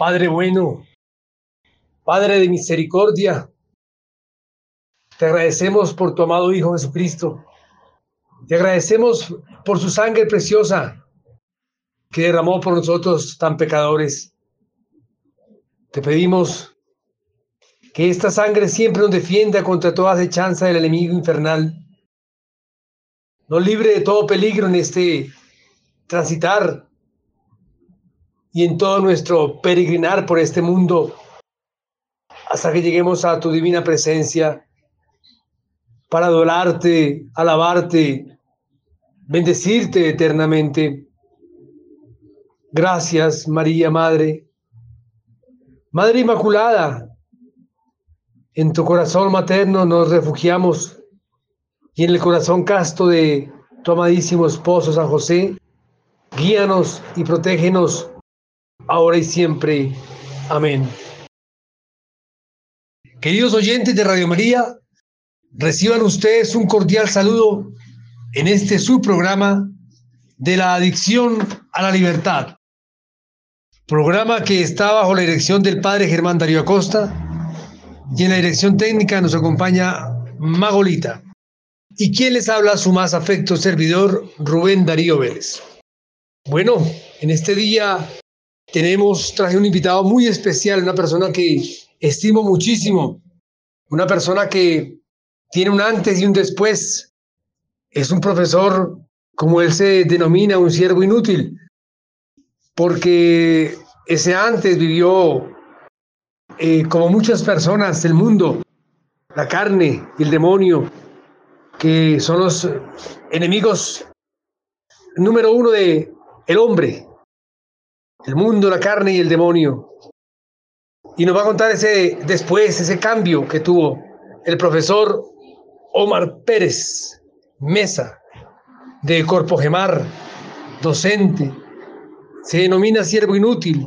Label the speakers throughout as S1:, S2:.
S1: Padre bueno, Padre de misericordia, te agradecemos por tu amado Hijo Jesucristo. Te agradecemos por su sangre preciosa que derramó por nosotros tan pecadores. Te pedimos que esta sangre siempre nos defienda contra toda acechanza del enemigo infernal. Nos libre de todo peligro en este transitar y en todo nuestro peregrinar por este mundo hasta que lleguemos a tu divina presencia para adorarte, alabarte, bendecirte eternamente. Gracias, María Madre. Madre Inmaculada, en tu corazón materno nos refugiamos y en el corazón casto de tu amadísimo esposo San José, guíanos y protégenos ahora y siempre. Amén. Queridos oyentes de Radio María, reciban ustedes un cordial saludo en este subprograma de la adicción a la libertad. Programa que está bajo la dirección del padre Germán Darío Acosta y en la dirección técnica nos acompaña Magolita. ¿Y quién les habla? Su más afecto servidor, Rubén Darío Vélez. Bueno, en este día tenemos, traje un invitado muy especial, una persona que estimo muchísimo, una persona que tiene un antes y un después. Es un profesor, como él se denomina, un siervo inútil, porque ese antes vivió eh, como muchas personas del mundo, la carne y el demonio, que son los enemigos número uno de el hombre, el mundo, la carne y el demonio. Y nos va a contar ese después, ese cambio que tuvo el profesor Omar Pérez Mesa de Corpo Gemar, docente, se denomina siervo inútil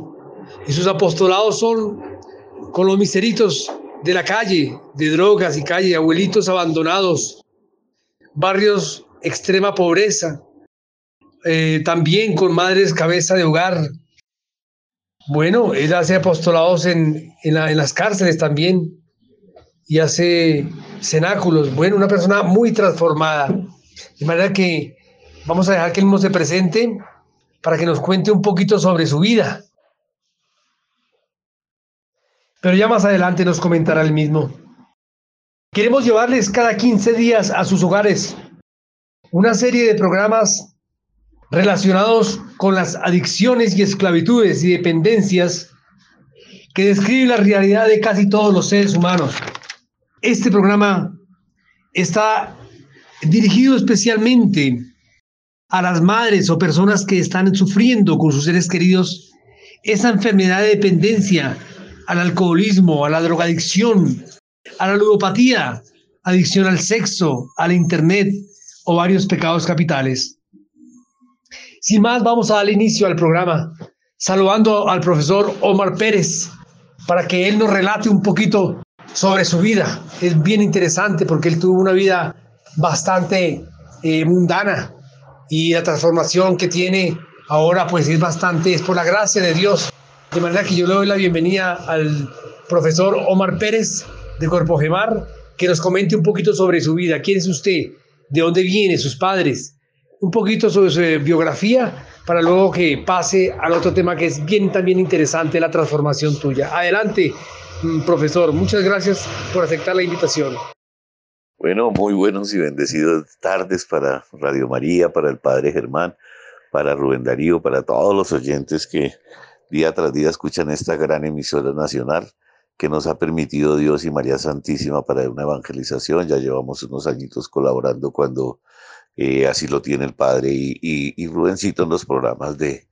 S1: y sus apostolados son con los miseritos de la calle, de drogas y calle, abuelitos abandonados, barrios extrema pobreza, eh, también con madres cabeza de hogar. Bueno, él hace apostolados en, en las cárceles también y hace cenáculos. Bueno, una persona muy transformada. De manera que vamos a dejar que él mismo se presente para que nos cuente un poquito sobre su vida. Pero ya más adelante nos comentará el mismo. Queremos llevarles cada 15 días a sus hogares una serie de programas relacionados con las adicciones y esclavitudes y dependencias que describen la realidad de casi todos los seres humanos. Este programa está dirigido especialmente a las madres o personas que están sufriendo con sus seres queridos esa enfermedad de dependencia al alcoholismo, a la drogadicción, a la ludopatía, adicción al sexo, al internet o varios pecados capitales. Sin más, vamos a dar inicio al programa, saludando al profesor Omar Pérez para que él nos relate un poquito sobre su vida. Es bien interesante porque él tuvo una vida bastante eh, mundana, y la transformación que tiene ahora pues es bastante, es por la gracia de Dios. De manera que yo le doy la bienvenida al profesor Omar Pérez de Corpo Gemar, que nos comente un poquito sobre su vida. ¿Quién es usted? ¿De dónde viene? ¿Sus padres? Un poquito sobre su biografía para luego que pase al otro tema que es bien también interesante, la transformación tuya. Adelante, mm, profesor. Muchas gracias por aceptar la invitación.
S2: Bueno, muy buenos y bendecidos tardes para Radio María, para el Padre Germán, para Rubén Darío, para todos los oyentes que día tras día escuchan esta gran emisora nacional que nos ha permitido Dios y María Santísima para una evangelización. Ya llevamos unos añitos colaborando cuando eh, así lo tiene el Padre y, y, Rubencito en los programas de,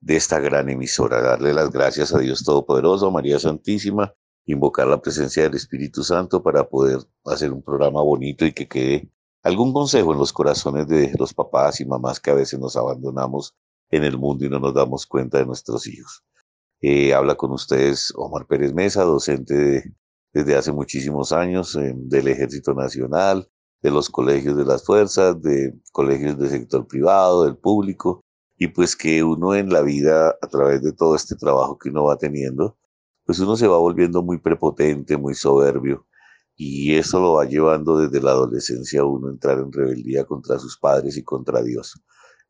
S2: de esta gran emisora. Darle las gracias a Dios Todopoderoso, María Santísima, invocar la presencia del Espíritu Santo para poder hacer un programa bonito y que quede algún consejo en los corazones de los papás y mamás que a veces nos abandonamos en el mundo y no nos damos cuenta de nuestros hijos. Eh, habla con ustedes Omar Pérez Mesa, docente desde hace muchísimos años del Ejército Nacional, de los colegios de las fuerzas, de colegios del sector privado, del público, y pues que uno en la vida, a través de todo este trabajo que uno va teniendo, pues uno se va volviendo muy prepotente, muy soberbio, y eso lo va llevando desde la adolescencia a uno entrar en rebeldía contra sus padres y contra Dios.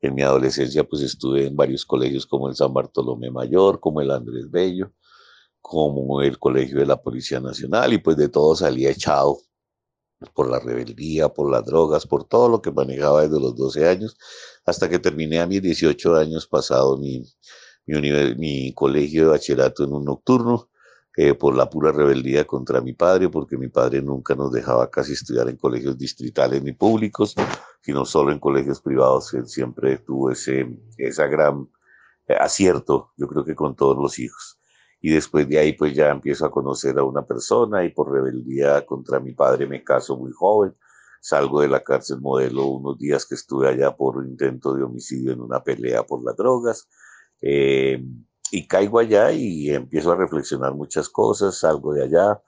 S2: En mi adolescencia pues estuve en varios colegios como el San Bartolomé Mayor, como el Andrés Bello, como el Colegio de la Policía Nacional y pues de todo salía echado por la rebeldía, por las drogas, por todo lo que manejaba desde los 12 años, hasta que terminé a mis 18 años pasado mi, mi, colegio de bachillerato en un nocturno, eh, por la pura rebeldía contra mi padre, porque mi padre nunca nos dejaba casi estudiar en colegios distritales ni públicos, sino solo en colegios privados. Él siempre tuvo ese esa gran eh, acierto, yo creo que con todos los hijos y después de ahí pues ya empiezo a conocer a una persona y por rebeldía contra mi padre me caso muy joven. Salgo de la cárcel modelo unos días que estuve allá por intento de homicidio en una pelea por las drogas. Eh, y caigo allá y empiezo a reflexionar muchas cosas, salgo de allá,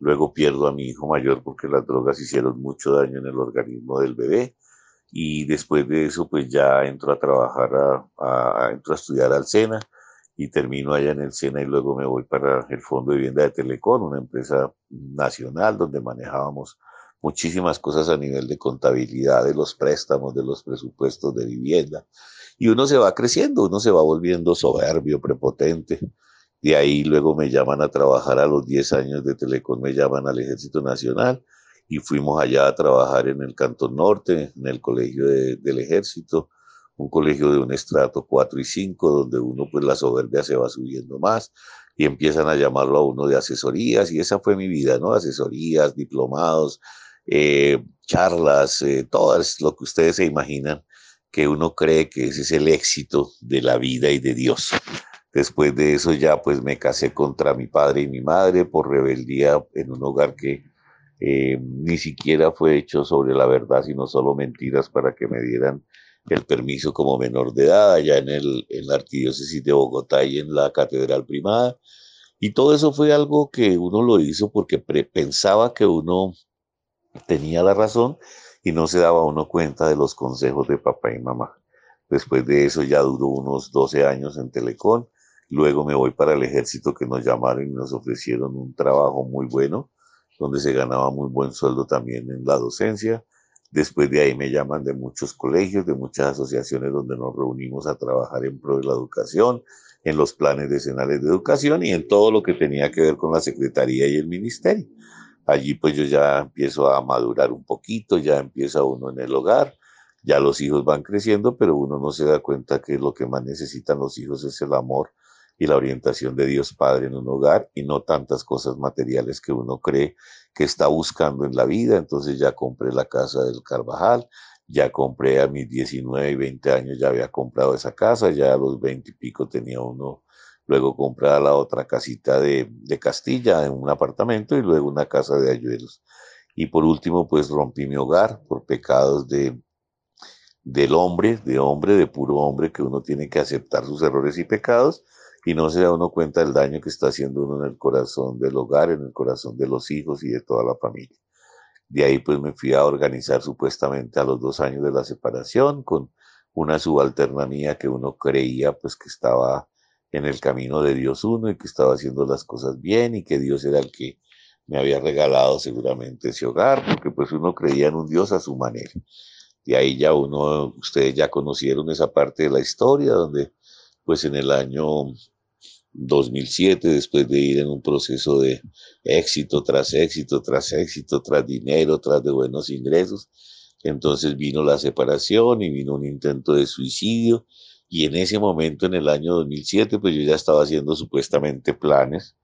S2: luego pierdo a mi hijo mayor porque las drogas hicieron mucho daño en el organismo del bebé y después de eso pues ya entro a trabajar, a, entro a estudiar al SENA y termino allá en el SENA y luego me voy para el Fondo de Vivienda de Telecom, una empresa nacional donde manejábamos muchísimas cosas a nivel de contabilidad, de los préstamos, de los presupuestos de vivienda. Y uno se va creciendo, uno se va volviendo soberbio, prepotente. De ahí luego me llaman a trabajar a los 10 años de Telecom, me llaman al Ejército Nacional y fuimos allá a trabajar en el Cantón Norte, en el Colegio del Ejército un colegio de un estrato 4 y 5, donde uno pues la soberbia se va subiendo más y empiezan a llamarlo a uno de asesorías y esa fue mi vida, ¿no? Asesorías, diplomados, eh, charlas, eh, todas lo que ustedes se imaginan que uno cree que ese es el éxito de la vida y de Dios. Después de eso ya pues me casé contra mi padre y mi madre por rebeldía en un hogar que eh, ni siquiera fue hecho sobre la verdad, sino solo mentiras para que me dieran el permiso como menor de edad allá en, el, en la arquidiócesis de Bogotá y en la catedral primada. Y todo eso fue algo que uno lo hizo porque pensaba que uno tenía la razón y no se daba uno cuenta de los consejos de papá y mamá. Después de eso ya duró unos 12 años en Telecom. Luego me voy para el ejército que nos llamaron y nos ofrecieron un trabajo muy bueno, donde se ganaba muy buen sueldo también en la docencia. Después de ahí me llaman de muchos colegios, de muchas asociaciones donde nos reunimos a trabajar en pro de la educación, en los planes decenales de educación y en todo lo que tenía que ver con la Secretaría y el Ministerio. Allí pues yo ya empiezo a madurar un poquito, ya empieza uno en el hogar, ya los hijos van creciendo, pero uno no se da cuenta que lo que más necesitan los hijos es el amor y la orientación de Dios Padre en un hogar y no tantas cosas materiales que uno cree que está buscando en la vida. Entonces ya compré la casa del Carvajal, ya compré a mis 19 y 20 años, ya había comprado esa casa, ya a los 20 y pico tenía uno, luego compré la otra casita de, de Castilla en un apartamento y luego una casa de Ayuelos. Y por último, pues rompí mi hogar por pecados de, del hombre, de hombre, de puro hombre, que uno tiene que aceptar sus errores y pecados y no se da uno cuenta del daño que está haciendo uno en el corazón del hogar, en el corazón de los hijos y de toda la familia. De ahí pues me fui a organizar supuestamente a los dos años de la separación con una subalternanía que uno creía pues que estaba en el camino de Dios uno y que estaba haciendo las cosas bien y que Dios era el que me había regalado seguramente ese hogar, porque pues uno creía en un Dios a su manera. De ahí ya uno, ustedes ya conocieron esa parte de la historia donde pues en el año 2007, después de ir en un proceso de éxito tras éxito, tras éxito, tras dinero, tras de buenos ingresos, entonces vino la separación y vino un intento de suicidio. Y en ese momento, en el año 2007, pues yo ya estaba haciendo supuestamente planes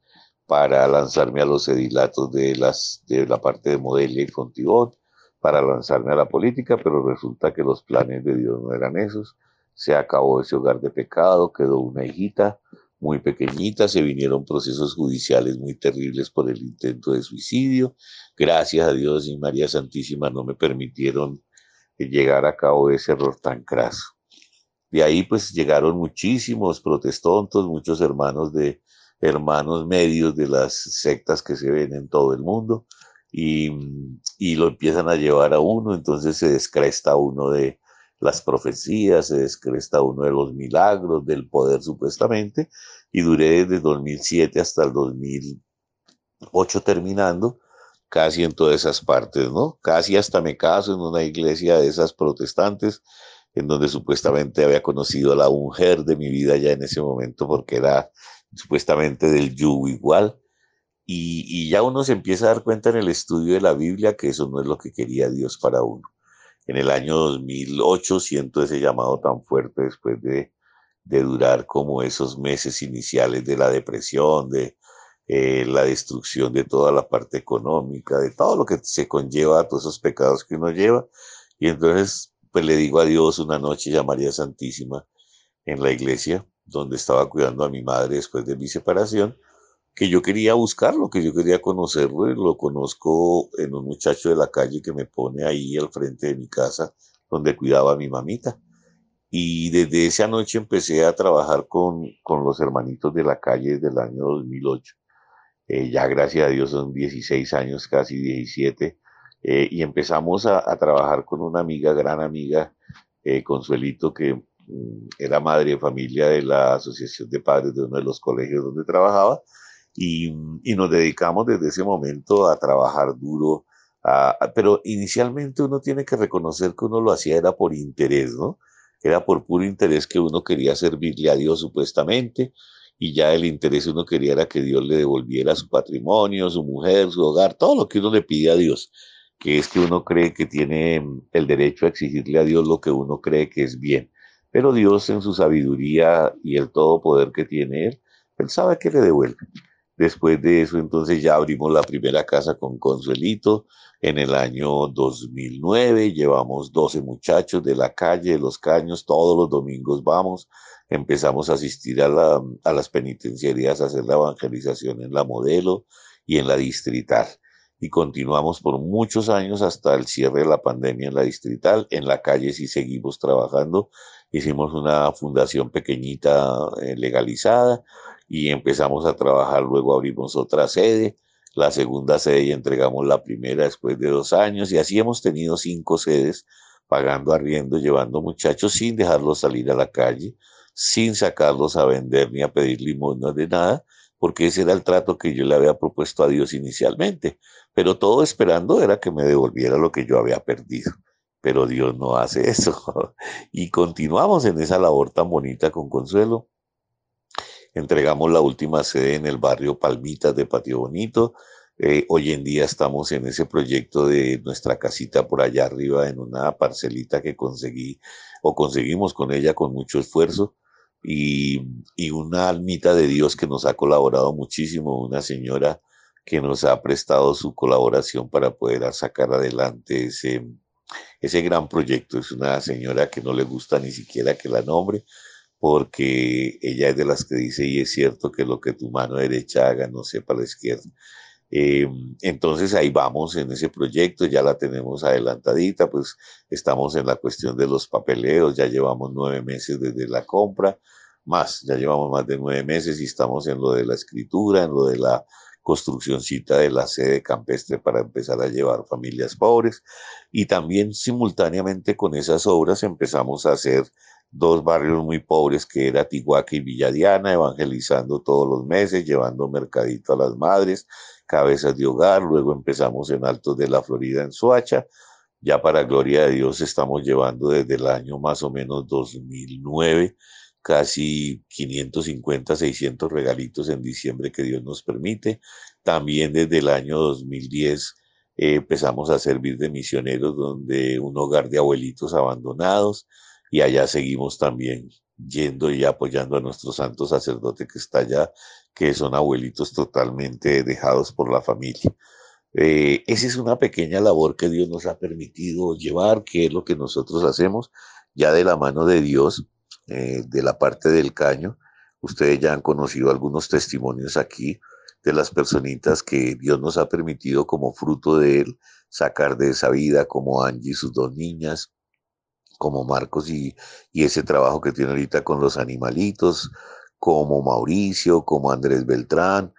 S2: para lanzarme a los edilatos de, las, de la parte de Modelia y Fontibón, para lanzarme a la política, pero resulta que los planes de Dios no eran esos se acabó ese hogar de pecado, quedó una hijita muy pequeñita, se vinieron procesos judiciales muy terribles por el intento de suicidio. Gracias a Dios y María Santísima no me permitieron llegar a cabo ese error tan craso. De ahí pues llegaron muchísimos protestontos, muchos hermanos de hermanos medios de las sectas que se ven en todo el mundo y, y lo empiezan a llevar a uno, entonces se descresta uno de, las profecías, se descresta uno de los milagros del poder supuestamente, y duré desde 2007 hasta el 2008 terminando, casi en todas esas partes, ¿no? Casi hasta me caso en una iglesia de esas protestantes, en donde supuestamente había conocido a la mujer de mi vida ya en ese momento, porque era supuestamente del yugo igual. Y, y, ya uno se empieza a dar cuenta en el estudio de la Biblia que eso no es lo que quería Dios para uno. En el año 2008 siento ese llamado tan fuerte después de, de durar como esos meses iniciales de la depresión, de eh, la destrucción de toda la parte económica, de todo lo que se conlleva, todos esos pecados que uno lleva. Y entonces, pues le digo a Dios una noche ya María Santísima en la iglesia, donde estaba cuidando a mi madre después de mi separación, que yo quería buscarlo, que yo quería conocerlo, y lo conozco en un muchacho de la calle que me pone ahí al frente de mi casa, donde cuidaba a mi mamita. Y desde esa noche empecé a trabajar con, con los hermanitos de la calle desde el año 2008. Eh, ya gracias a Dios son 16 años, casi 17, eh, y empezamos a, a, trabajar con una amiga, gran amiga, eh, Consuelito, que mm, era madre de familia de la Asociación de Padres de uno de los colegios donde trabajaba, y, nos dedicamos desde ese momento a trabajar duro. pero inicialmente uno tiene que reconocer que uno lo hacía era por interés, ¿no? Era por puro interés que uno quería servirle a Dios supuestamente y ya el interés uno quería era que Dios le devolviera su patrimonio, su mujer, su hogar, todo lo que uno le pide a Dios, que es que uno cree que tiene el derecho a exigirle a Dios lo que uno cree que es bien. Pero Dios en su sabiduría y el todo poder que tiene Él, Él sabe que le devuelve. Después de eso, entonces ya abrimos la primera casa con Consuelito en el año 2009. Llevamos 12 muchachos de la calle, de los caños, todos los domingos vamos. Empezamos a asistir a, la, a las penitenciarías, a hacer la evangelización en la modelo y en la distrital. Y continuamos por muchos años hasta el cierre de la pandemia en la distrital. En la calle sí seguimos trabajando. Hicimos una fundación pequeñita eh, legalizada y empezamos a trabajar, luego abrimos otra sede, la segunda sede y entregamos la primera después de dos años y así hemos tenido cinco sedes pagando arriendo, llevando muchachos sin dejarlos salir a la calle, sin sacarlos a vender ni a pedir limosnas de nada, porque ese era el trato que yo le había propuesto a Dios inicialmente, pero todo esperando era que me devolviera lo que yo había perdido. Pero Dios no hace eso. Y continuamos en esa labor tan bonita con Consuelo Entregamos la última sede en el barrio Palmitas de Patio Bonito. Eh, hoy en día estamos en ese proyecto de nuestra casita por allá arriba, en una parcelita que conseguí o conseguimos con ella con mucho esfuerzo y, y una almita de Dios que nos ha colaborado muchísimo, una señora que nos ha prestado su colaboración para poder sacar adelante ese, ese gran proyecto. Es una señora que no le gusta ni siquiera que la nombre, porque ella es de las que dice, y es cierto que lo que tu mano derecha haga no sepa la izquierda. Em, entonces ahí vamos en ese proyecto, ya la tenemos adelantadita, pues estamos en la cuestión de los papeleos, ya llevamos nueve meses desde la compra, más, ya llevamos más de nueve meses y estamos en lo de la escritura, en lo de la construccióncita de la sede campestre para empezar a llevar familias pobres y también simultáneamente con esas obras empezamos a hacer dos barrios muy pobres que era Tihuaca y Villadiana, evangelizando todos los meses, llevando mercadito a las madres, cabezas de hogar, luego empezamos en Altos de la Florida, en Soacha, ya para gloria de Dios estamos llevando desde el año más o menos 2009 casi 550, 600 regalitos en diciembre que Dios nos permite. También desde el año 2010 eh, empezamos a servir de misioneros donde un hogar de abuelitos abandonados y allá seguimos también yendo y apoyando a nuestro santo sacerdote que está allá, que son abuelitos totalmente dejados por la familia. Eh, esa es una pequeña labor que Dios nos ha permitido llevar, que es lo que nosotros hacemos ya de la mano de Dios, eh, de la parte del caño. Ustedes ya han conocido algunos testimonios aquí de las personitas que Dios nos ha permitido como fruto de él sacar de esa vida, como Angie y sus dos niñas, como Marcos y, ese trabajo que tiene ahorita con los animalitos, como Mauricio, como Andrés Beltrán,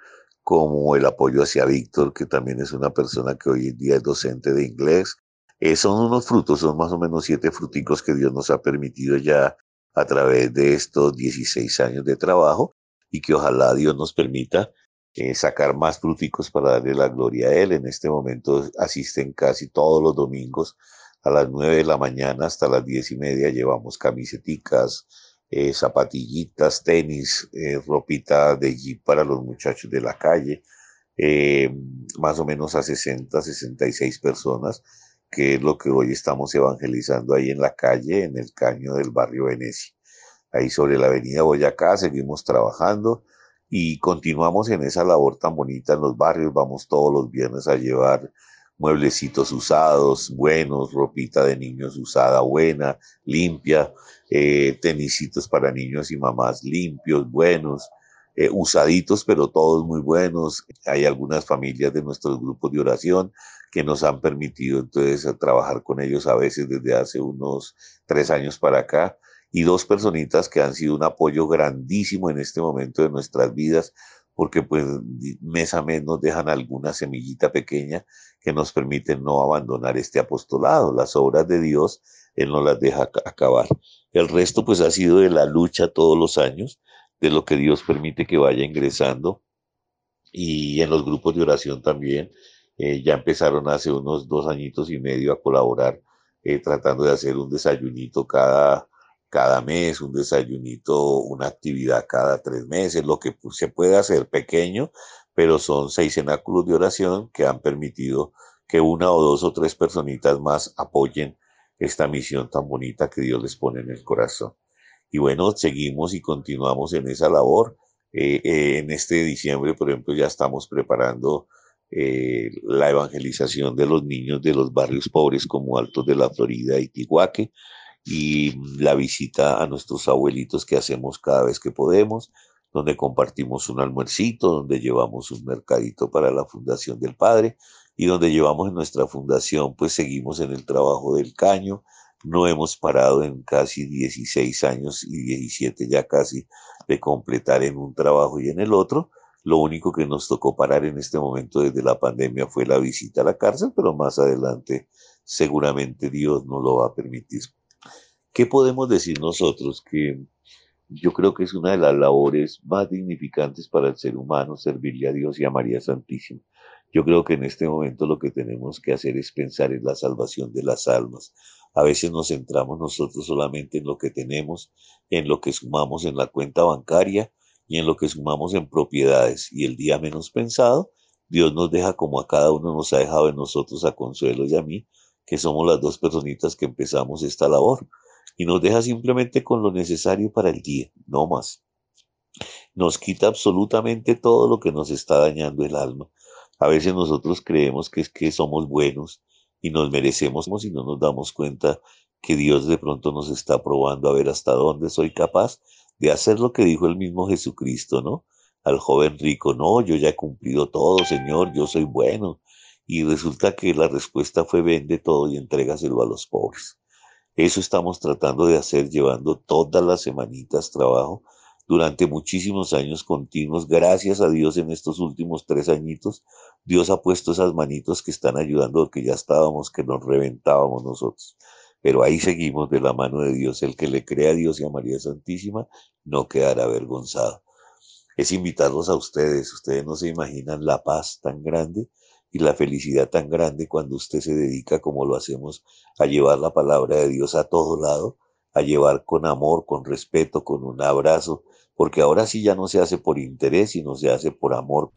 S2: como el apoyo hacia Víctor, que también es una persona que hoy en día es docente de inglés. Eh, son unos frutos, son más o menos siete fruticos que Dios nos ha permitido ya a través de estos 16 años de trabajo y que ojalá Dios nos permita eh, sacar más fruticos para darle la gloria a Él. En este momento asisten casi todos los domingos a las 9 de la mañana hasta las 10 y media. Llevamos camiseticas, eh, zapatillitas, tenis, eh, ropita de jeep para los muchachos de la calle, más o menos a 60, 66 personas, que es lo que hoy estamos evangelizando ahí en la calle, en el caño del barrio Venecia. Ahí sobre la avenida Boyacá seguimos trabajando y continuamos en esa labor tan bonita en los barrios. Vamos todos los viernes a llevar mueblecitos usados, buenos, ropita de niños usada, buena, limpia, eh, tenisitos para niños y mamás limpios, buenos, eh, usaditos, pero todos muy buenos. Hay algunas familias de nuestros grupos de oración que nos han permitido entonces trabajar con ellos a veces desde hace unos tres años para acá y dos personitas que han sido un apoyo grandísimo en este momento de nuestras vidas, porque pues mes a mes nos dejan alguna semillita pequeña que nos permite no abandonar este apostolado. Las obras de Dios, Él no las deja acabar. El resto pues ha sido de la lucha todos los años, de lo que Dios permite que vaya ingresando. Y en los grupos de oración también, eh, ya empezaron hace unos dos añitos y medio a colaborar, eh, tratando de hacer un desayunito cada cada mes, un desayunito, una actividad cada tres meses, lo que se puede hacer pequeño, pero son seis cenáculos de oración que han permitido que una o dos o tres personitas más apoyen esta misión tan bonita que Dios les pone en el corazón. Y bueno, seguimos y continuamos en esa labor. Eh, eh, en este diciembre, por ejemplo, ya estamos preparando eh, la evangelización de los niños de los barrios pobres como Altos de la Florida y Tihuaque y la visita a nuestros abuelitos que hacemos cada vez que podemos, donde compartimos un almuercito, donde llevamos un mercadito para la Fundación del Padre y donde llevamos en nuestra fundación, pues seguimos en el trabajo del caño. No hemos parado en casi 16 años y 17 ya casi de completar en un trabajo y en el otro. Lo único que nos tocó parar en este momento desde la pandemia fue la visita a la cárcel, pero más adelante seguramente Dios nos lo va a permitir. ¿Qué podemos decir nosotros? Que yo creo que es una de las labores más dignificantes para el ser humano, servirle a Dios y a María Santísima. Yo creo que en este momento lo que tenemos que hacer es pensar en la salvación de las almas. A veces nos centramos nosotros solamente en lo que tenemos, en lo que sumamos en la cuenta bancaria y en lo que sumamos en propiedades. Y el día menos pensado, Dios nos deja como a cada uno nos ha dejado en nosotros, a Consuelo y a mí, que somos las dos personitas que empezamos esta labor y nos deja simplemente con lo necesario para el día, no más. Nos quita absolutamente todo lo que nos está dañando el alma. A veces nosotros creemos que es que somos buenos y nos merecemos y no nos damos cuenta que Dios de pronto nos está probando a ver hasta dónde soy capaz de hacer lo que dijo el mismo Jesucristo, ¿no? Al joven rico, no, yo ya he cumplido todo, Señor, yo soy bueno. Y resulta que la respuesta fue vende todo y entrégaselo a los pobres. Eso estamos tratando de hacer llevando todas las semanitas trabajo durante muchísimos años continuos. Gracias a Dios en estos últimos tres añitos, Dios ha puesto esas manitos que están ayudando porque ya estábamos, que nos reventábamos nosotros. Pero ahí seguimos de la mano de Dios. El que le crea a Dios y a María Santísima no quedará avergonzado. Es invitarlos a ustedes. Ustedes no se imaginan la paz tan grande y la felicidad tan grande cuando usted se dedica, como lo hacemos, a llevar la palabra de Dios a todo lado, a llevar con amor, con respeto, con un abrazo, porque ahora sí ya no se hace por interés, sino se hace por amor.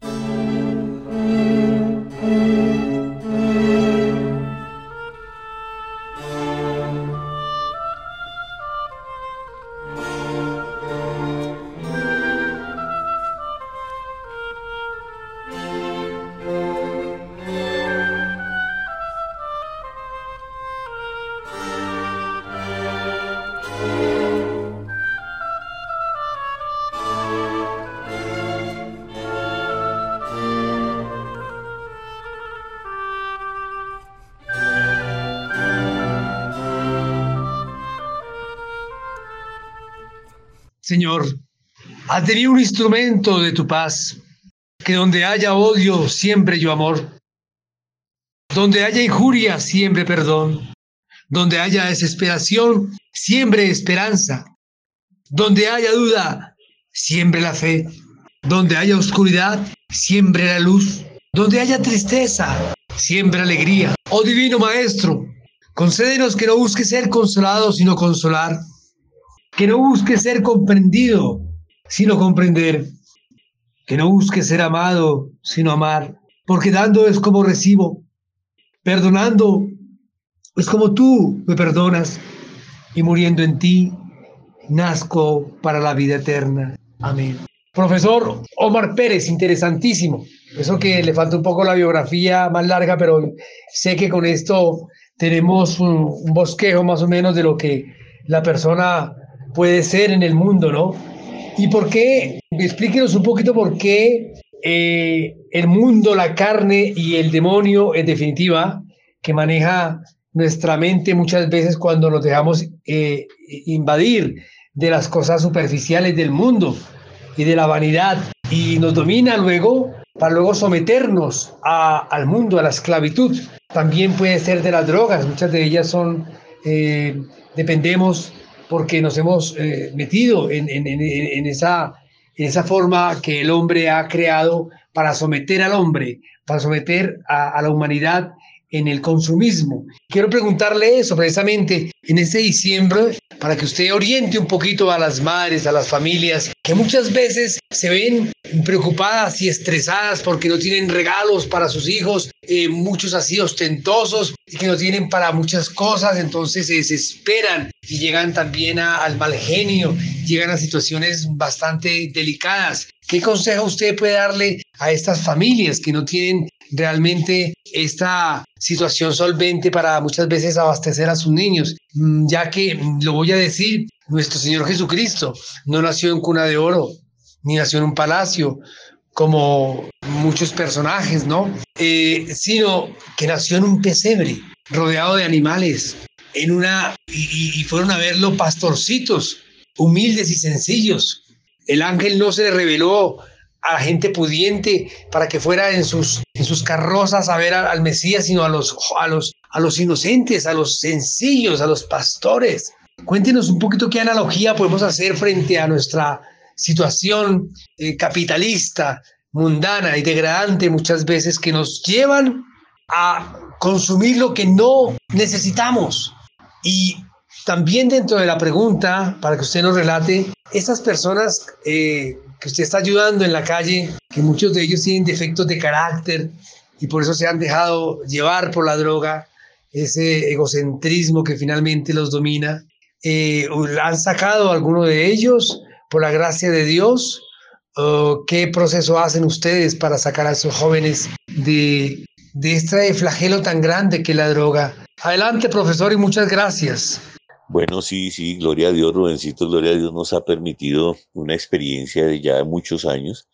S1: Señor, haz de un instrumento de tu paz, que donde haya odio, siempre yo amor. Donde haya injuria, siempre perdón. Donde haya desesperación, siempre esperanza. Donde haya duda, siempre la fe. Donde haya oscuridad, siempre la luz. Donde haya tristeza, siempre alegría. Oh Divino Maestro, concédenos que no busque ser consolado, sino consolar. Que no busque ser comprendido, sino comprender. Que no busque ser amado, sino amar. Porque dando es como recibo. Perdonando es como tú me perdonas. Y muriendo en ti, nazco para la vida eterna. Amén. Profesor Omar Pérez, interesantísimo. Eso que le falta un poco la biografía más larga, pero sé que con esto tenemos un, bosquejo más o menos de lo que la persona puede ser en el mundo, ¿no? ¿Y por qué? Explíquenos un poquito por qué eh, el mundo, la carne y el demonio, en definitiva, que maneja nuestra mente muchas veces cuando nos dejamos eh, invadir de las cosas superficiales del mundo y de la vanidad y nos domina luego para luego someternos al mundo, a la esclavitud. También puede ser de las drogas, muchas de ellas son, eh, dependemos porque nos hemos eh, metido en, en esa forma que el hombre ha creado para someter al hombre, para someter a la humanidad en el consumismo. Quiero preguntarle eso precisamente en este diciembre para que usted oriente un poquito a las madres, a las familias, que muchas veces se ven preocupadas y estresadas porque no tienen regalos para sus hijos, eh, muchos así ostentosos que no tienen para muchas cosas, entonces se desesperan y llegan también al mal genio, llegan a situaciones bastante delicadas. ¿Qué consejo usted puede darle a estas familias que no tienen realmente esta situación solvente para muchas veces abastecer a sus niños, mm, ya que, mm, lo voy a decir, nuestro Señor Jesucristo no nació en cuna de oro, ni nació en un palacio, como muchos personajes, ¿no? Eh, sino que nació en un pesebre, rodeado de animales, en una, y, y fueron a verlo pastorcitos, humildes y sencillos. El ángel no se le reveló a la gente pudiente para que fuera en sus, en sus carrozas a ver al, Mesías, sino a los, a, los, a los inocentes, a los sencillos, a los pastores. Cuéntenos un poquito qué analogía podemos hacer frente a nuestra situación eh, capitalista, mundana y degradante muchas veces que nos llevan a consumir lo que no necesitamos. Y también dentro de la pregunta, para que usted nos relate, esas personas eh, que usted está ayudando en la calle, que muchos de ellos tienen defectos de carácter y por eso se han dejado llevar por la droga, ese egocentrismo que finalmente los domina. Eh, ¿Han sacado alguno de ellos por la gracia de Dios? ¿Qué proceso hacen ustedes para sacar a esos jóvenes de, de este flagelo tan grande que la droga? Adelante, profesor, y muchas gracias.
S2: Bueno, sí, sí, gloria a Dios, Rubencito, gloria a Dios nos ha permitido una experiencia de ya muchos años,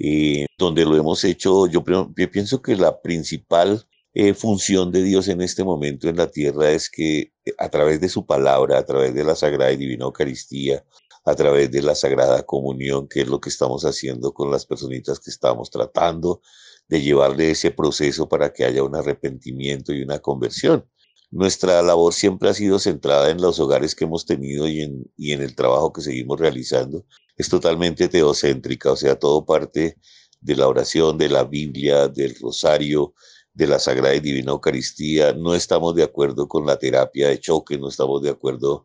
S2: eh, donde lo hemos hecho, yo, pienso que la principal eh, función de Dios en este momento en la tierra es que eh, a través de su palabra, a través de la Sagrada y Divina Eucaristía, a través de la Sagrada Comunión, que es lo que estamos haciendo con las personitas que estamos tratando de llevarle ese proceso para que haya un arrepentimiento y una conversión. Nuestra labor siempre ha sido centrada en los hogares que hemos tenido y en, el trabajo que seguimos realizando. Es totalmente teocéntrica, o sea, todo parte de la oración, de la Biblia, del rosario, de la Sagrada y Divina Eucaristía. No estamos de acuerdo con la terapia de choque, no estamos de acuerdo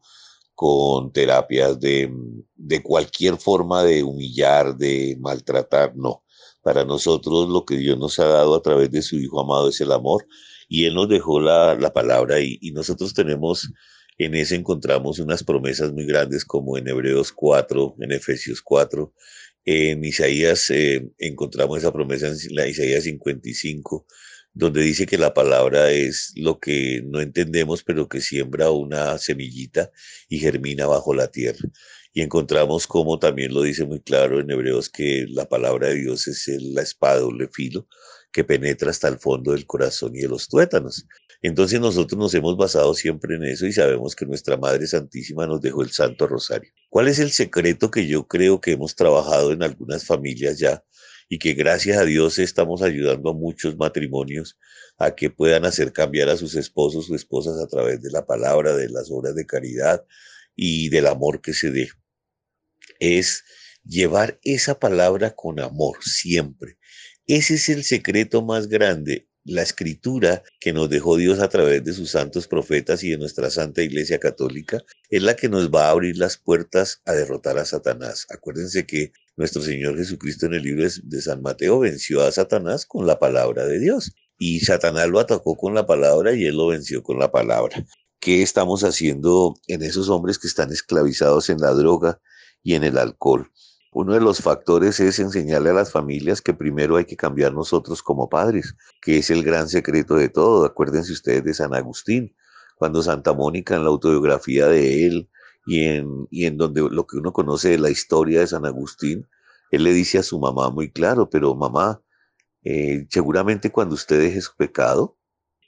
S2: con terapias de, de cualquier forma de humillar, de maltratar, no. Para nosotros lo que Dios nos ha dado a través de su Hijo amado es el amor y Él nos dejó la, la palabra y, y, nosotros tenemos, en ese encontramos unas promesas muy grandes como en Hebreos 4, en Efesios 4, en Isaías eh, encontramos esa promesa en la Isaías 55, donde dice que la palabra es lo que no entendemos, pero que siembra una semillita y germina bajo la tierra. Y encontramos como también lo dice muy claro en Hebreos que la palabra de Dios es la espada doble filo, que penetra hasta el fondo del corazón y de los tuétanos. Entonces nosotros nos hemos basado siempre en eso y sabemos que nuestra Madre Santísima nos dejó el Santo Rosario. ¿Cuál es el secreto que yo creo que hemos trabajado en algunas familias ya? y que gracias a Dios estamos ayudando a muchos matrimonios a que puedan hacer cambiar a sus esposos o esposas a través de la palabra, de las obras de caridad y del amor que se dé. Es llevar esa palabra con amor siempre. Ese es el secreto más grande la escritura que nos dejó Dios a través de sus santos profetas y de nuestra Santa Iglesia Católica es la que nos va a abrir las puertas a derrotar a Satanás. Acuérdense que nuestro Señor Jesucristo en el libro de San Mateo venció a Satanás con la palabra de Dios y Satanás lo atacó con la palabra y él lo venció con la palabra. ¿Qué estamos haciendo en esos hombres que están esclavizados en la droga y en el alcohol? Uno de los factores es enseñarle a las familias que primero hay que cambiar nosotros como padres, que es el gran secreto de todo. Acuérdense ustedes de San Agustín, cuando Santa Mónica en la autobiografía de él y en, y en donde lo que uno conoce de la historia de San Agustín, él le dice a su mamá muy claro, pero mamá, eh, seguramente cuando usted deje su pecado,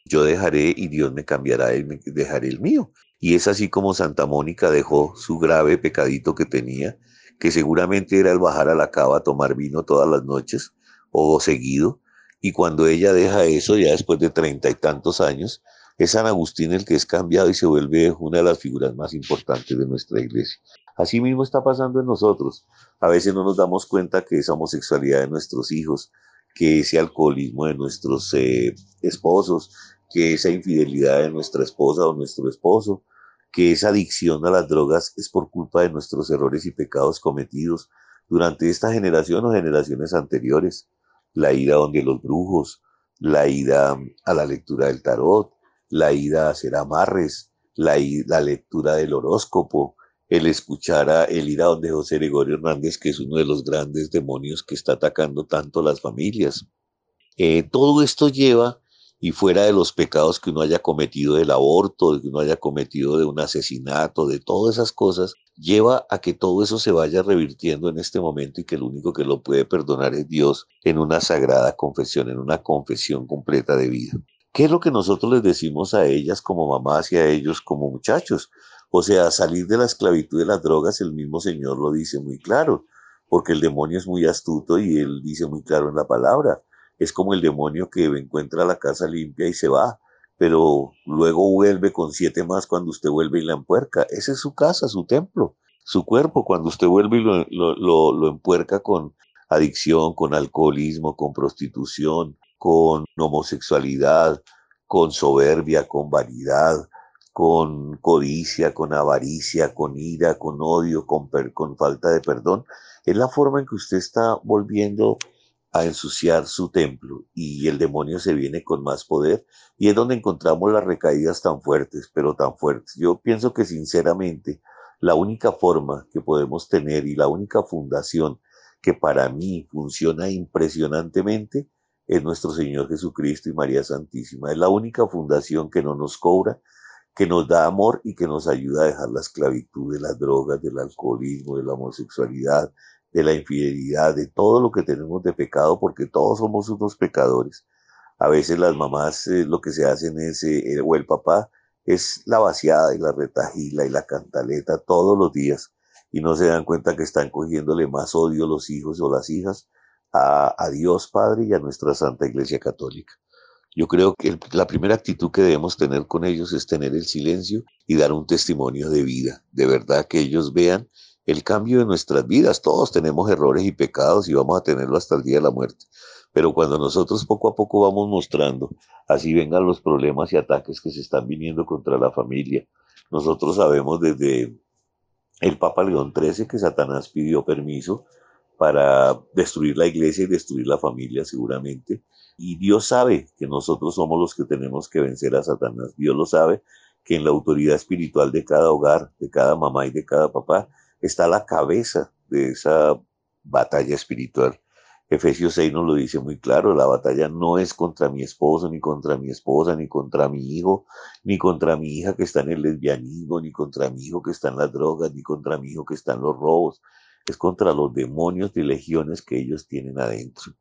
S2: yo dejaré y Dios me cambiará y me dejaré el mío. Y es así como Santa Mónica dejó su grave pecadito que tenía que seguramente era el bajar a la cava a tomar vino todas las noches o seguido. Y cuando ella deja eso, ya después de treinta y tantos años, es San Agustín el que es cambiado y se vuelve una de las figuras más importantes de nuestra iglesia. Así mismo está pasando en nosotros. A veces no nos damos cuenta que esa homosexualidad de nuestros hijos, que ese alcoholismo de nuestros eh, esposos, que esa infidelidad de nuestra esposa o nuestro esposo, que esa adicción a las drogas es por culpa de nuestros errores y pecados cometidos durante esta generación o generaciones anteriores. La ida donde los brujos, la ida a la lectura del tarot, la ida a hacer amarres, la, la lectura del horóscopo, el escuchar a el ir a donde José Gregorio Hernández, que es uno de los grandes demonios que está atacando tanto las familias. Eh, todo esto lleva y fuera de los pecados que uno haya cometido del aborto, de que uno haya cometido de un asesinato, de todas esas cosas, lleva a que todo eso se vaya revirtiendo en este momento y que el único que lo puede perdonar es Dios en una sagrada confesión, en una confesión completa de vida. ¿Qué es lo que nosotros les decimos a ellas como mamás y a ellos como muchachos? O sea, salir de la esclavitud de las drogas, el mismo Señor lo dice muy claro, porque el demonio es muy astuto y él dice muy claro en la palabra es como el demonio que encuentra la casa limpia y se va, pero luego vuelve con siete más cuando usted vuelve y la empuerca. Esa es su casa, su templo, su cuerpo. Cuando usted vuelve y lo, lo, empuerca con adicción, con alcoholismo, con prostitución, con homosexualidad, con soberbia, con vanidad, con codicia, con avaricia, con ira, con odio, con, con falta de perdón, es la forma en que usted está volviendo a ensuciar su templo y el demonio se viene con más poder y es donde encontramos las recaídas tan fuertes, pero tan fuertes. Yo pienso que sinceramente la única forma que podemos tener y la única fundación que para mí funciona impresionantemente es nuestro Señor Jesucristo y María Santísima. Es la única fundación que no nos cobra, que nos da amor y que nos ayuda a dejar la esclavitud de las drogas, del alcoholismo, de la homosexualidad, de la infidelidad, de todo lo que tenemos de pecado, porque todos somos unos pecadores. A veces las mamás eh, lo que se hacen es, eh, o el papá, es la vaciada y la retajila y la cantaleta todos los días y no se dan cuenta que están cogiéndole más odio los hijos o las hijas a, a Dios Padre y a nuestra Santa Iglesia Católica. Yo creo que la primera actitud que debemos tener con ellos es tener el silencio y dar un testimonio de vida, de verdad que ellos vean el cambio de nuestras vidas. Todos tenemos errores y pecados y vamos a tenerlo hasta el día de la muerte. Pero cuando nosotros poco a poco vamos mostrando, así vengan los problemas y ataques que se están viniendo contra la familia, nosotros sabemos desde el Papa León XIII que Satanás pidió permiso para destruir la iglesia y destruir la familia seguramente. Y Dios sabe que nosotros somos los que tenemos que vencer a Satanás. Dios lo sabe que en la autoridad espiritual de cada hogar, de cada mamá y de cada papá, está la cabeza de esa batalla espiritual. Efesios 6 nos lo dice muy claro, la batalla no es contra mi esposo, ni contra mi esposa, ni contra mi hijo, ni contra mi hija que está en el lesbianismo, ni contra mi hijo que está en las drogas, ni contra mi hijo que está en los robos, es contra los demonios y legiones que ellos tienen adentro.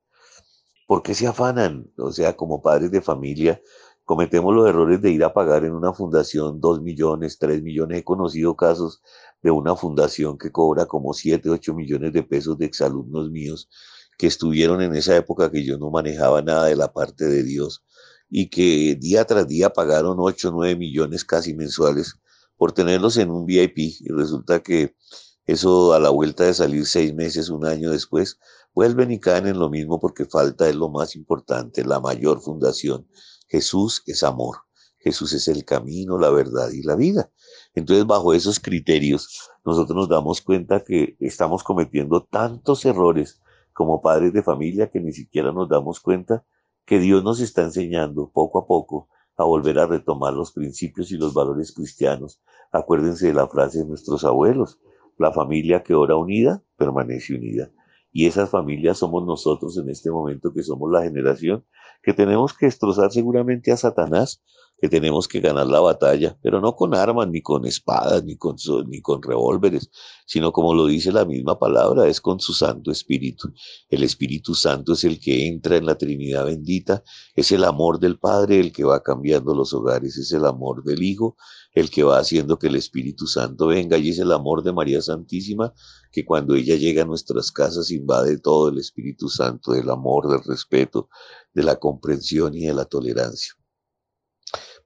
S2: ¿Por qué se afanan? O sea, como padres de familia, cometemos los errores de ir a pagar en una fundación dos millones, tres millones. He conocido casos de una fundación que cobra como siete, ocho millones de pesos de exalumnos míos que estuvieron en esa época que yo no manejaba nada de la parte de Dios y que día tras día pagaron 8 o 9 millones casi mensuales por tenerlos en un VIP y resulta que eso a la vuelta de salir seis meses, un año después, vuelven y caen en lo mismo porque falta es lo más importante, la mayor fundación. Jesús es amor. Jesús es el camino, la verdad y la vida. Entonces, bajo esos criterios, nosotros nos damos cuenta que estamos cometiendo tantos errores como padres de familia que ni siquiera nos damos cuenta que Dios nos está enseñando poco a poco a volver a retomar los principios y los valores cristianos. Acuérdense de la frase de nuestros abuelos, la familia que ora unida permanece unida. Y esas familias somos nosotros en este momento que somos la generación que tenemos que destrozar seguramente a Satanás que tenemos que ganar la batalla, pero no con armas, ni con espadas, ni con, ni con revólveres, sino como lo dice la misma palabra, es con su Santo Espíritu. El Espíritu Santo es el que entra en la Trinidad bendita, es el amor del Padre el que va cambiando los hogares, es el amor del Hijo el que va haciendo que el Espíritu Santo venga y es el amor de María Santísima que cuando ella llega a nuestras casas invade todo el Espíritu Santo del amor, del respeto, de la comprensión y de la tolerancia.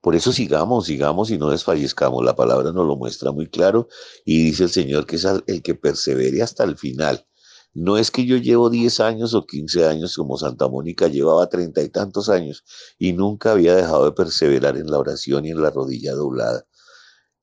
S2: Por eso sigamos, sigamos y no desfallezcamos. La palabra nos lo muestra muy claro y dice el Señor que es el que persevere hasta el final. No es que yo llevo 10 años o 15 años como Santa Mónica llevaba treinta y tantos años y nunca había dejado de perseverar en la oración y en la rodilla doblada.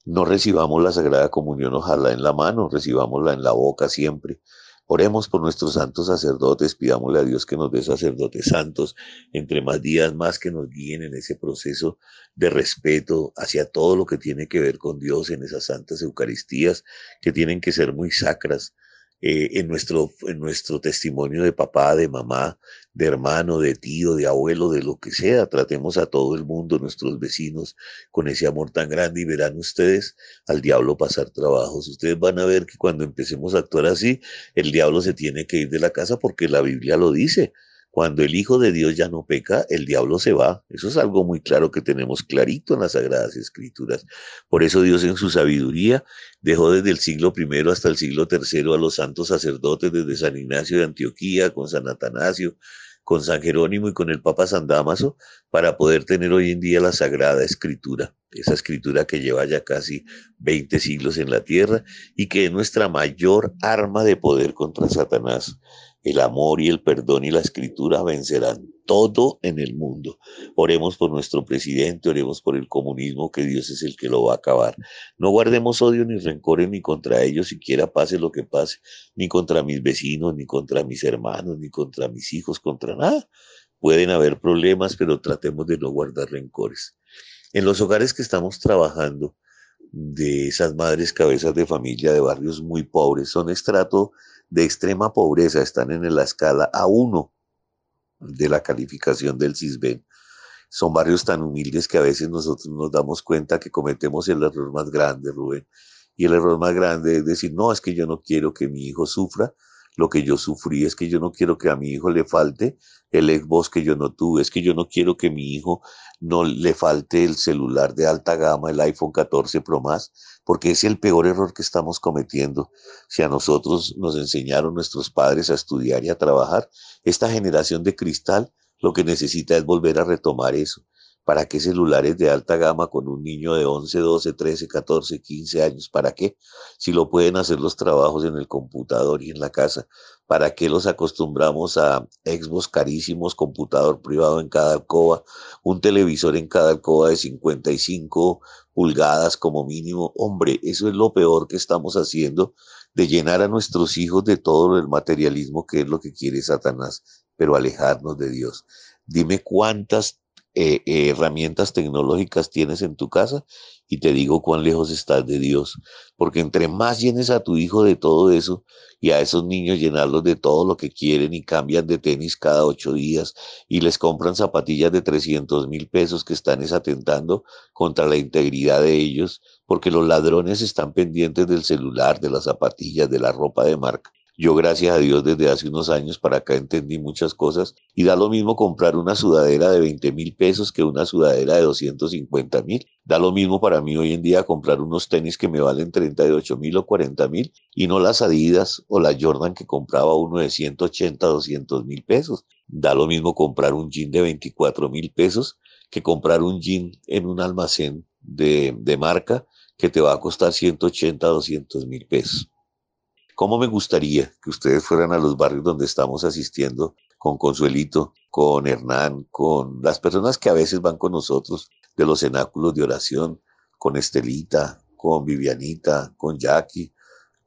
S2: No recibamos la Sagrada Comunión, ojalá en la mano, recibámosla en la boca siempre. Oremos por nuestros santos sacerdotes, pidámosle a Dios que nos dé sacerdotes santos, entre más días más que nos guíen en ese proceso de respeto hacia todo lo que tiene que ver con Dios en esas santas Eucaristías, que tienen que ser muy sacras, eh, en, nuestro, en nuestro testimonio de papá, de mamá, de hermano, de tío, de abuelo, de lo que sea. Tratemos a todo el mundo, nuestros vecinos, con ese amor tan grande y verán ustedes al diablo pasar trabajos. Ustedes van a ver que cuando empecemos a actuar así, el diablo se tiene que ir de la casa porque la Biblia lo dice. Cuando el Hijo de Dios ya no peca, el diablo se va. Eso es algo muy claro que tenemos clarito en las Sagradas Escrituras. Por eso Dios en su sabiduría dejó desde el siglo I hasta el siglo III a los santos sacerdotes, desde San Ignacio de Antioquía, con San Atanasio, con San Jerónimo y con el Papa San Damaso, para poder tener hoy en día la Sagrada Escritura, esa escritura que lleva ya casi 20 siglos en la tierra y que es nuestra mayor arma de poder contra Satanás el amor y el perdón y la escritura vencerán todo en el mundo. Oremos por nuestro presidente, oremos por el comunismo, que Dios es el que lo va a acabar. No guardemos odio ni rencores ni contra ellos, siquiera pase lo que pase, ni contra mis vecinos, ni contra mis hermanos, ni contra mis hijos, contra nada. Pueden haber problemas, pero tratemos de no guardar rencores. En los hogares que estamos trabajando, de esas madres cabezas de familia de barrios muy pobres, son estrato de extrema pobreza están en la escala A1 de la calificación del CISBEN. Son barrios tan humildes que a veces nosotros nos damos cuenta que cometemos el error más grande, Rubén. Y el error más grande es decir, no, es que yo no quiero que mi hijo sufra, lo que yo sufrí, es que yo no quiero que a mi hijo le falte el Xbox que yo no tuve, es que yo no quiero que mi hijo no le falte el celular de alta gama, el iPhone 14 Pro más, porque es el peor error que estamos cometiendo. Si a nosotros nos enseñaron nuestros padres a estudiar y a trabajar, esta generación de cristal lo que necesita es volver a retomar eso. ¿Para qué celulares de alta gama con un niño de 11, 12, 13, 14, 15 años? ¿Para qué? Si lo pueden hacer los trabajos en el computador y en la casa. ¿Para qué los acostumbramos a Xbox carísimos, computador privado en cada alcoba, un televisor en cada alcoba de 55 pulgadas como mínimo? Hombre, eso es lo peor que estamos haciendo de llenar a nuestros hijos de todo el materialismo que es lo que quiere Satanás, pero alejarnos de Dios. Dime cuántas eh, eh, herramientas tecnológicas tienes en tu casa y te digo cuán lejos estás de Dios. Porque entre más llenes a tu hijo de todo eso y a esos niños llenarlos de todo lo que quieren y cambian de tenis cada ocho días y les compran zapatillas de 300 mil pesos que están atentando contra la integridad de ellos, porque los ladrones están pendientes del celular, de las zapatillas, de la ropa de marca Yo, gracias a Dios, desde hace unos años para acá entendí muchas cosas y da lo mismo comprar una sudadera de 20 mil pesos que una sudadera de 250 mil. Da lo mismo para mí hoy en día comprar unos tenis que me valen 38 mil o 40 mil y no las Adidas o la Jordan que compraba uno de 180, 200 mil pesos. Da lo mismo comprar un jean de 24 mil pesos que comprar un jean en un almacén de, de marca que te va a costar 180, 200 mil pesos. ¿Cómo me gustaría que ustedes fueran a los barrios donde estamos asistiendo con Consuelito, con Hernán, con las personas que a veces van con nosotros de los cenáculos de oración, con Estelita, con Vivianita, con Jackie,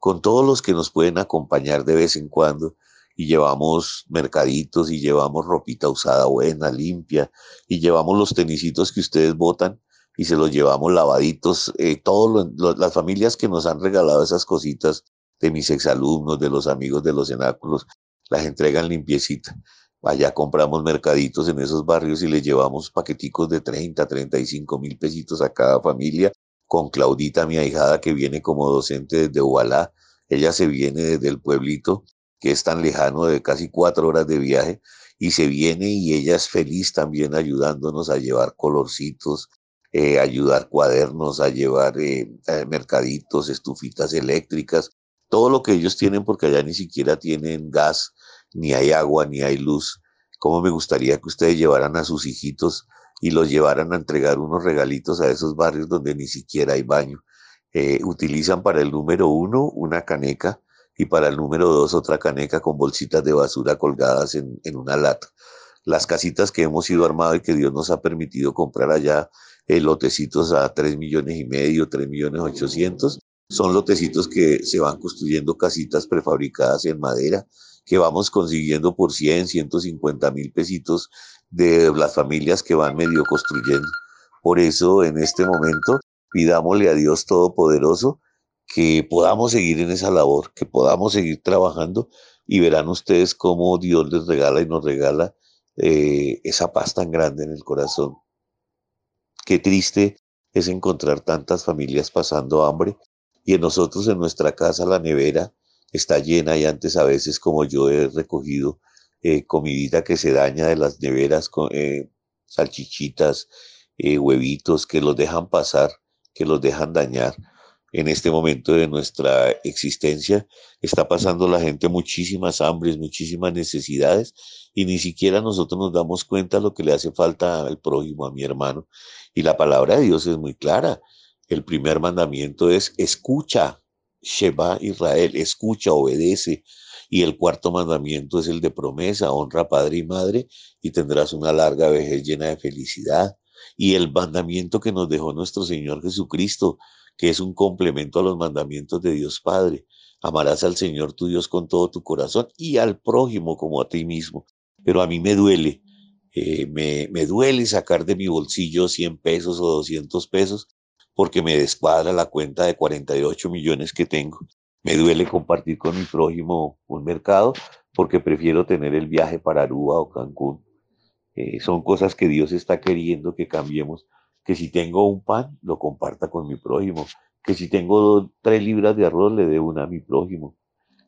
S2: con todos los que nos pueden acompañar de vez en cuando y llevamos mercaditos y llevamos ropita usada buena, limpia y llevamos los tenisitos que ustedes botan y se los llevamos lavaditos. Eh, todas las familias que nos han regalado esas cositas de mis exalumnos, de los amigos de los cenáculos, las entregan limpiecita. Allá compramos mercaditos en esos barrios y les llevamos paqueticos de 30, 35 mil pesitos a cada familia. Con Claudita, mi ahijada, que viene como docente desde Ubalá. Ella se viene desde el pueblito, que es tan lejano de casi cuatro horas de viaje, y se viene y ella es feliz también ayudándonos a llevar colorcitos, eh, ayudar cuadernos, a llevar eh, eh, mercaditos, estufitas eléctricas, todo lo que ellos tienen, porque allá ni siquiera tienen gas, ni hay agua, ni hay luz. ¿Cómo me gustaría que ustedes llevaran a sus hijitos y los llevaran a entregar unos regalitos a esos barrios donde ni siquiera hay baño? Eh, utilizan para el número uno una caneca y para el número dos otra caneca con bolsitas de basura colgadas en, una lata. Las casitas que hemos ido armado y que Dios nos ha permitido comprar allá, eh, lotecitos a tres millones y medio, tres millones ochocientos, son lotecitos que se van construyendo casitas prefabricadas en madera, que vamos consiguiendo por 100, 150 mil pesitos de las familias que van medio construyendo. Por eso, en este momento, pidámosle a Dios Todopoderoso que podamos seguir en esa labor, que podamos seguir trabajando y verán ustedes cómo Dios les regala y nos regala eh, esa paz tan grande en el corazón. Qué triste es encontrar tantas familias pasando hambre y en nosotros, en nuestra casa, la nevera está llena y antes a veces como yo he recogido eh, comidita que se daña de las neveras, eh, salchichitas, eh, huevitos que los dejan pasar, que los dejan dañar. En este momento de nuestra existencia está pasando la gente muchísimas hambres, muchísimas necesidades y ni siquiera nosotros nos damos cuenta lo que le hace falta al prójimo, a mi hermano. Y la palabra de Dios es muy clara. El primer mandamiento es escucha, Sheba Israel, escucha, obedece. Y el cuarto mandamiento es el de promesa, honra padre y madre y tendrás una larga vejez llena de felicidad. Y el mandamiento que nos dejó nuestro Señor Jesucristo, que es un complemento a los mandamientos de Dios Padre. Amarás al Señor tu Dios con todo tu corazón y al prójimo como a ti mismo. Pero a mí me duele, eh, me, me duele sacar de mi bolsillo 100 pesos o 200 pesos porque me descuadra la cuenta de 48 millones que tengo. Me duele compartir con mi prójimo un mercado porque prefiero tener el viaje para Aruba o Cancún. Eh, son cosas que Dios está queriendo que cambiemos. Que si tengo un pan, lo comparta con mi prójimo. Que si tengo tres libras de arroz, le dé una a mi prójimo.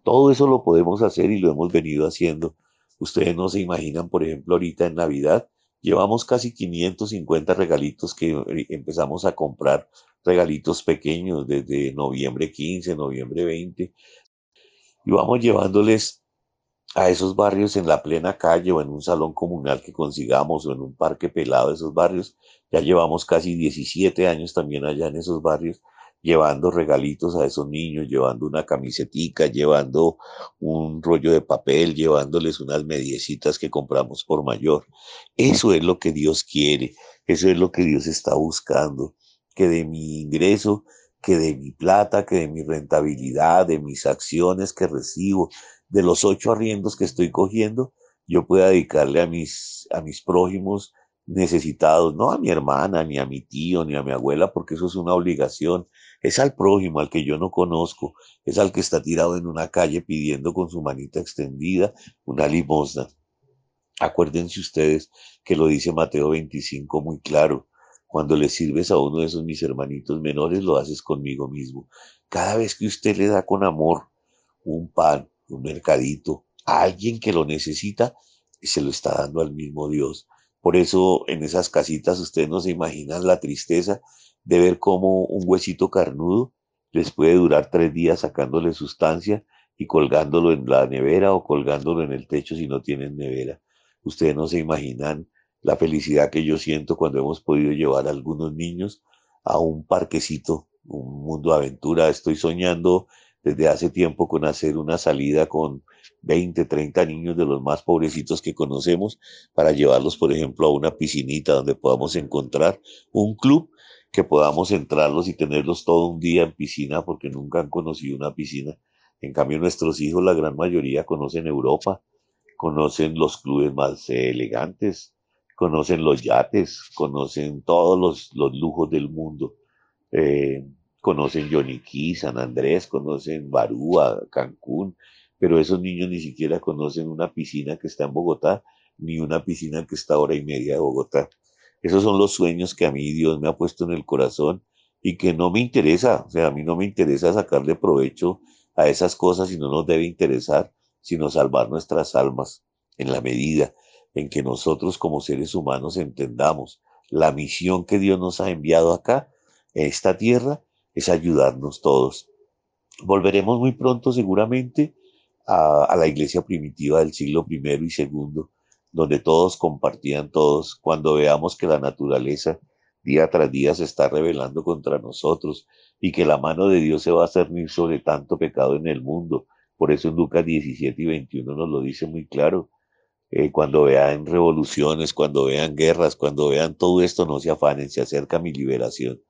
S2: Todo eso lo podemos hacer y lo hemos venido haciendo. Ustedes no se imaginan, por ejemplo, ahorita en Navidad, Llevamos casi 550 regalitos que eh, empezamos a comprar, regalitos pequeños desde noviembre 15, noviembre 20, y vamos llevándoles a esos barrios en la plena calle o en un salón comunal que consigamos o en un parque pelado de esos barrios. Ya llevamos casi 17 años también allá en esos barrios llevando regalitos a esos niños, llevando una camisetica, llevando un rollo de papel, llevándoles unas mediecitas que compramos por mayor. Eso es lo que Dios quiere, eso es lo que Dios está buscando, que de mi ingreso, que de mi plata, que de mi rentabilidad, de mis acciones que recibo, de los ocho arriendos que estoy cogiendo, yo pueda dedicarle a mis, a mis prójimos necesitados, no a mi hermana, ni a mi tío, ni a mi abuela, porque eso es una obligación, es al prójimo, al que yo no conozco, es al que está tirado en una calle pidiendo con su manita extendida una limosna. Acuérdense ustedes que lo dice Mateo 25 muy claro. Cuando le sirves a uno de esos mis hermanitos menores, lo haces conmigo mismo. Cada vez que usted le da con amor un pan, un mercadito, a alguien que lo necesita se lo está dando al mismo Dios. Por eso en esas casitas ustedes no se imaginan la tristeza de ver cómo un huesito carnudo les puede durar tres días sacándole sustancia y colgándolo en la nevera o colgándolo en el techo si no tienen nevera. Ustedes no se imaginan la felicidad que yo siento cuando hemos podido llevar a algunos niños a un parquecito, un mundo aventura. Estoy soñando desde hace tiempo con hacer una salida con 20, 30 niños de los más pobrecitos que conocemos para llevarlos, por ejemplo, a una piscinita donde podamos encontrar un club que podamos entrarlos y tenerlos todo un día en piscina porque nunca han conocido una piscina en cambio, nuestros hijos, la gran mayoría, conocen Europa, conocen los clubes más elegantes, conocen los yates, conocen todos los, lujos del mundo. Eh, conocen Yoniquí, San Andrés, conocen Barúa, Cancún, pero esos niños ni siquiera conocen una piscina que está en Bogotá, ni una piscina que está a hora y media de Bogotá. Esos son los sueños que a mí Dios me ha puesto en el corazón y que no me interesa, o sea, a mí no me interesa sacarle provecho a esas cosas y no nos debe interesar, sino salvar nuestras almas en la medida en que nosotros como seres humanos entendamos la misión que Dios nos ha enviado acá, en esta tierra, es ayudarnos todos. Volveremos muy pronto seguramente a, la iglesia primitiva del siglo I y II, donde todos compartían todos, cuando veamos que la naturaleza día tras día se está rebelando contra nosotros y que la mano de Dios se va a cernir sobre tanto pecado en el mundo. Por eso en Lucas 17 y 21 nos lo dice muy claro. Eh, cuando vean revoluciones, cuando vean guerras, cuando vean todo esto, no se afanen, se acerca mi liberación.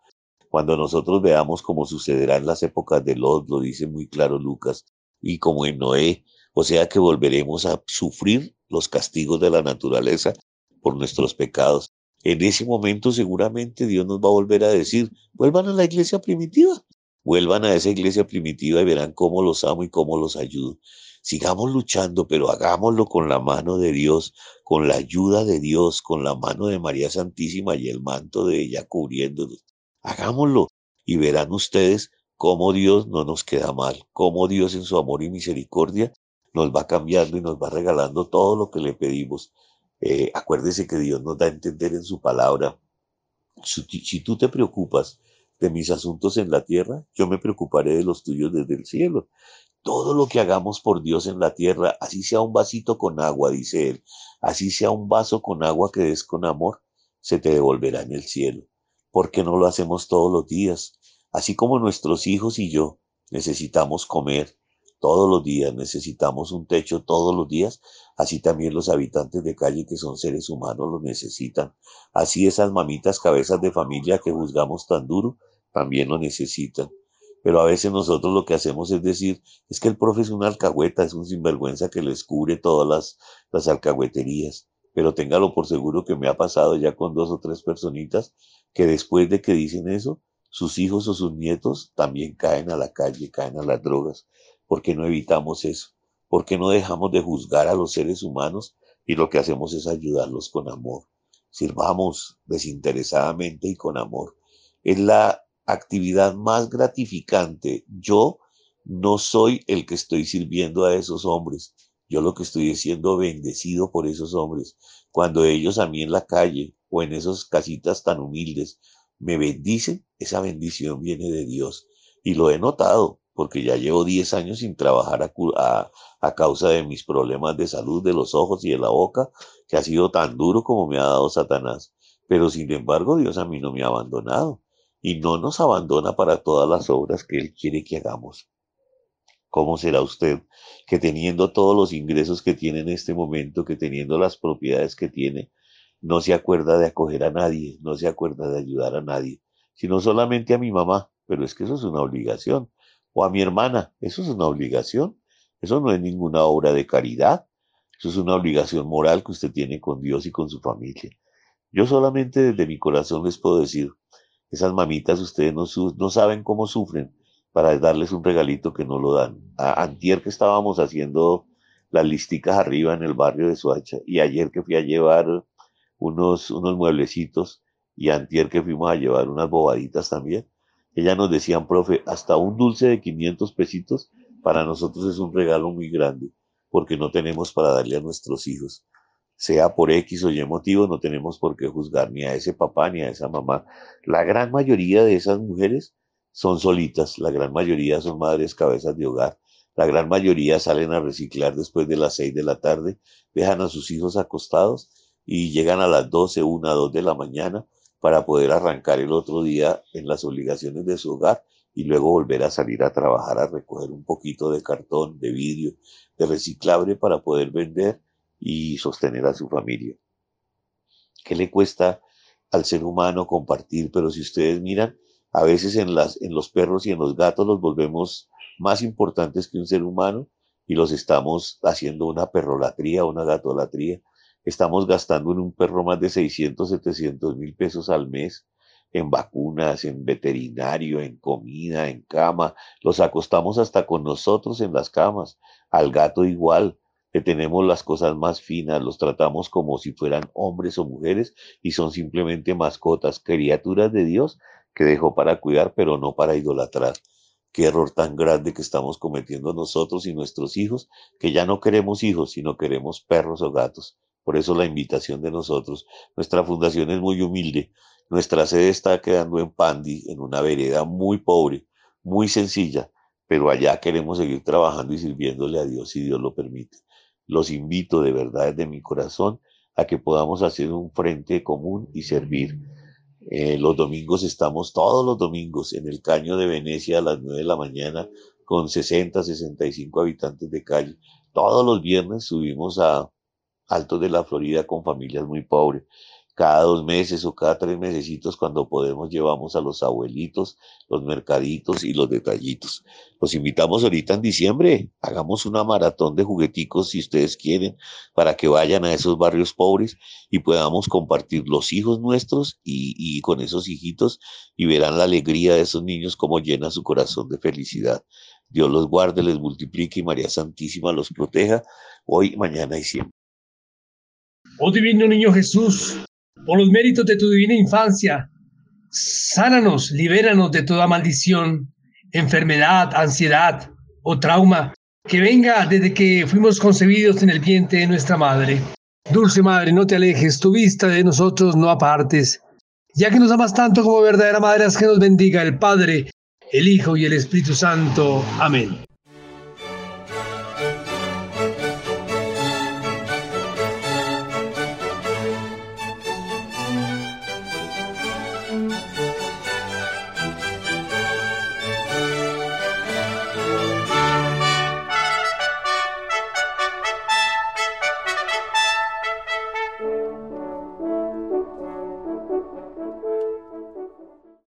S2: Cuando nosotros veamos cómo sucederá en las épocas de Lot, lo dice muy claro Lucas, y como en Noé, o sea que volveremos a sufrir los castigos de la naturaleza por nuestros pecados en ese momento seguramente Dios nos va a volver a decir, vuelvan a la iglesia primitiva, vuelvan a esa iglesia primitiva y verán cómo los amo y cómo los ayudo. Sigamos luchando, pero hagámoslo con la mano de Dios, con la ayuda de Dios, con la mano de María Santísima y el manto de ella cubriéndonos. Hagámoslo y verán ustedes cómo Dios no nos queda mal, cómo Dios en su amor y misericordia nos va cambiando y nos va regalando todo lo que le pedimos. Eh, acuérdese que Dios nos da a entender en su palabra, si, tú te preocupas de mis asuntos en la tierra, yo me preocuparé de los tuyos desde el cielo. Todo lo que hagamos por Dios en la tierra, así sea un vasito con agua, dice él, así sea un vaso con agua que des con amor, se te devolverá en el cielo. ¿Por qué no lo hacemos todos los días? Así como nuestros hijos y yo necesitamos comer, todos los días, necesitamos un techo todos los días, así también los habitantes de calle que son seres humanos lo necesitan. Así esas mamitas cabezas de familia que juzgamos tan duro, también lo necesitan. Pero a veces nosotros lo que hacemos es decir, es que el profe es una alcahueta, es un sinvergüenza que les cubre todas las, las alcahueterías. Pero téngalo por seguro que me ha pasado ya con dos o tres personitas que después de que dicen eso, sus hijos o sus nietos también caen a la calle, caen a las drogas. ¿Por qué no evitamos eso? ¿Por qué no dejamos de juzgar a los seres humanos y lo que hacemos es ayudarlos con amor? Sirvamos desinteresadamente y con amor. Es la actividad más gratificante. Yo no soy el que estoy sirviendo a esos hombres. Yo lo que estoy es siendo bendecido por esos hombres. Cuando ellos a mí en la calle o en esas casitas tan humildes me bendicen, esa bendición viene de Dios. Y lo he notado porque ya llevo 10 años sin trabajar a, a, causa de mis problemas de salud de los ojos y de la boca, que ha sido tan duro como me ha dado Satanás. Pero sin embargo, Dios a mí no me ha abandonado y no nos abandona para todas las obras que Él quiere que hagamos. ¿Cómo será usted que teniendo todos los ingresos que tiene en este momento, que teniendo las propiedades que tiene, no se acuerda de acoger a nadie, no se acuerda de ayudar a nadie, sino solamente a mi mamá? Pero es que eso es una obligación o a mi hermana. Eso es una obligación. Eso no es ninguna obra de caridad. Eso es una obligación moral que usted tiene con Dios y con su familia. Yo solamente desde mi corazón les puedo decir, esas mamitas ustedes no, no saben cómo sufren para darles un regalito que no lo dan. A, antier que estábamos haciendo las listicas arriba en el barrio de Suacha y ayer que fui a llevar unos, unos mueblecitos y antier que fuimos a llevar unas bobaditas también, ella nos decían, profe, hasta un dulce de 500 pesitos para nosotros es un regalo muy grande porque no tenemos para darle a nuestros hijos. Sea por X o Y motivo, no tenemos por qué juzgar ni a ese papá ni a esa mamá. La gran mayoría de esas mujeres son solitas, la gran mayoría son madres cabezas de hogar, la gran mayoría salen a reciclar después de las seis de la tarde, dejan a sus hijos acostados y llegan a las 12, 1, 2 de la mañana para poder arrancar el otro día en las obligaciones de su hogar y luego volver a salir a trabajar, a recoger un poquito de cartón, de vidrio, de reciclable para poder vender y sostener a su familia. ¿Qué le cuesta al ser humano compartir? Pero si ustedes miran, a veces en, las, en los perros y en los gatos los volvemos más importantes que un ser humano y los estamos haciendo una perrolatría, una gatolatría. Estamos gastando en un perro más de 600, 700 mil pesos al mes en vacunas, en veterinario, en comida, en cama. Los acostamos hasta con nosotros en las camas. Al gato igual. Le tenemos las cosas más finas, los tratamos como si fueran hombres o mujeres y son simplemente mascotas, criaturas de Dios que dejó para cuidar, pero no para idolatrar. Qué error tan grande que estamos cometiendo nosotros y nuestros hijos, que ya no queremos hijos, sino queremos perros o gatos. Por eso la invitación de nosotros. Nuestra fundación es muy humilde. Nuestra sede está quedando en Pandi, en una vereda muy pobre, muy sencilla, pero allá queremos seguir trabajando y sirviéndole a Dios si Dios lo permite. Los invito de verdad desde mi corazón a que podamos hacer un frente común y servir. Eh, los domingos estamos todos los domingos en el Caño de Venecia a las 9 de la mañana con 60, 65 habitantes de calle. Todos los viernes subimos a Altos de la Florida con familias muy pobres cada dos meses o cada tres mesecitos cuando podemos llevamos a los abuelitos, los mercaditos y los detallitos. Los invitamos ahorita en diciembre, hagamos una maratón de jugueticos si ustedes quieren, para que vayan a esos barrios pobres y podamos compartir los hijos nuestros y, y con esos hijitos y verán la alegría de esos niños como llena su corazón de felicidad. Dios los guarde, les multiplique y María Santísima los proteja hoy, mañana y siempre.
S1: Oh divino niño Jesús, por los méritos de tu divina infancia, sánanos, libéranos de toda maldición, enfermedad, ansiedad o trauma que venga desde que fuimos concebidos en el vientre de nuestra madre. Dulce Madre, no te alejes, tu vista de nosotros no apartes. Ya que nos amas tanto como verdadera Madre, haz que nos bendiga el Padre, el Hijo y el Espíritu Santo. Amén.